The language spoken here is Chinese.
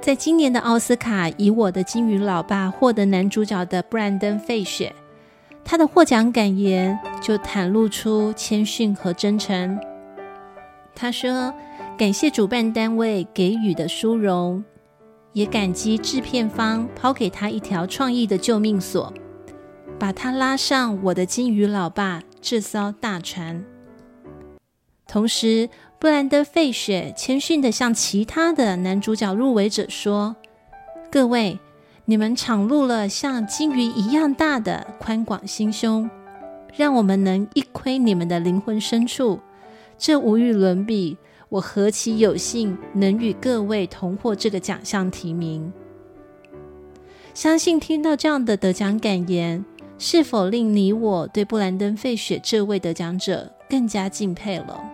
在今年的奥斯卡，以我的金鱼老爸获得男主角的布兰登·费雪，他的获奖感言就袒露出谦逊和真诚。他说：“感谢主办单位给予的殊荣，也感激制片方抛给他一条创意的救命索，把他拉上我的金鱼老爸这艘大船。”同时，布兰登·费雪谦逊地向其他的男主角入围者说：“各位，你们敞露了像金鱼一样大的宽广心胸，让我们能一窥你们的灵魂深处，这无与伦比。我何其有幸能与各位同获这个奖项提名！相信听到这样的得奖感言，是否令你我对布兰登·费雪这位得奖者更加敬佩了？”